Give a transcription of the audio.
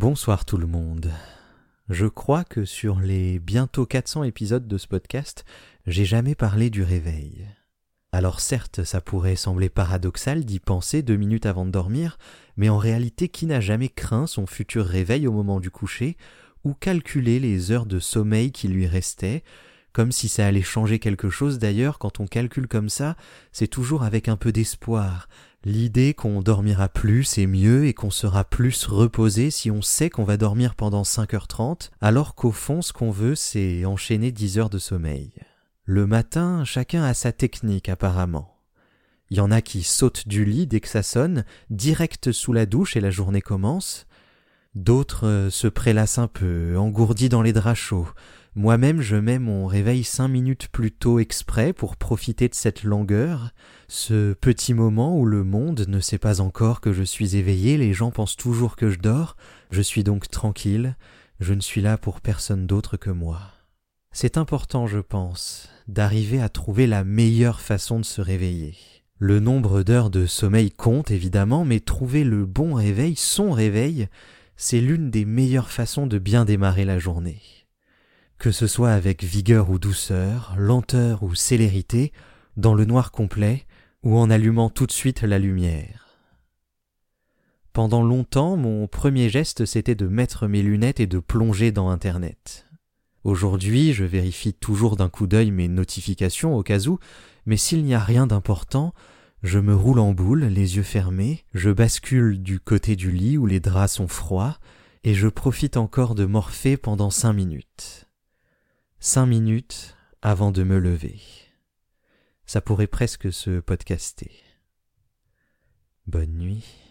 Bonsoir tout le monde. Je crois que sur les bientôt 400 épisodes de ce podcast, j'ai jamais parlé du réveil. Alors certes, ça pourrait sembler paradoxal d'y penser deux minutes avant de dormir, mais en réalité, qui n'a jamais craint son futur réveil au moment du coucher, ou calculé les heures de sommeil qui lui restaient, comme si ça allait changer quelque chose d'ailleurs, quand on calcule comme ça, c'est toujours avec un peu d'espoir, L'idée qu'on dormira plus et mieux et qu'on sera plus reposé si on sait qu'on va dormir pendant 5h30, alors qu'au fond ce qu'on veut c'est enchaîner 10 heures de sommeil. Le matin, chacun a sa technique apparemment. Il y en a qui sautent du lit dès que ça sonne, direct sous la douche et la journée commence. D'autres euh, se prélassent un peu, engourdis dans les draps chauds, moi-même, je mets mon réveil cinq minutes plus tôt exprès pour profiter de cette longueur, ce petit moment où le monde ne sait pas encore que je suis éveillé, les gens pensent toujours que je dors, je suis donc tranquille, je ne suis là pour personne d'autre que moi. C'est important, je pense, d'arriver à trouver la meilleure façon de se réveiller. Le nombre d'heures de sommeil compte évidemment, mais trouver le bon réveil, son réveil, c'est l'une des meilleures façons de bien démarrer la journée que ce soit avec vigueur ou douceur, lenteur ou célérité, dans le noir complet, ou en allumant tout de suite la lumière. Pendant longtemps, mon premier geste c'était de mettre mes lunettes et de plonger dans Internet. Aujourd'hui, je vérifie toujours d'un coup d'œil mes notifications au cas où, mais s'il n'y a rien d'important, je me roule en boule, les yeux fermés, je bascule du côté du lit où les draps sont froids, et je profite encore de morpher pendant cinq minutes cinq minutes avant de me lever. Ça pourrait presque se podcaster. Bonne nuit.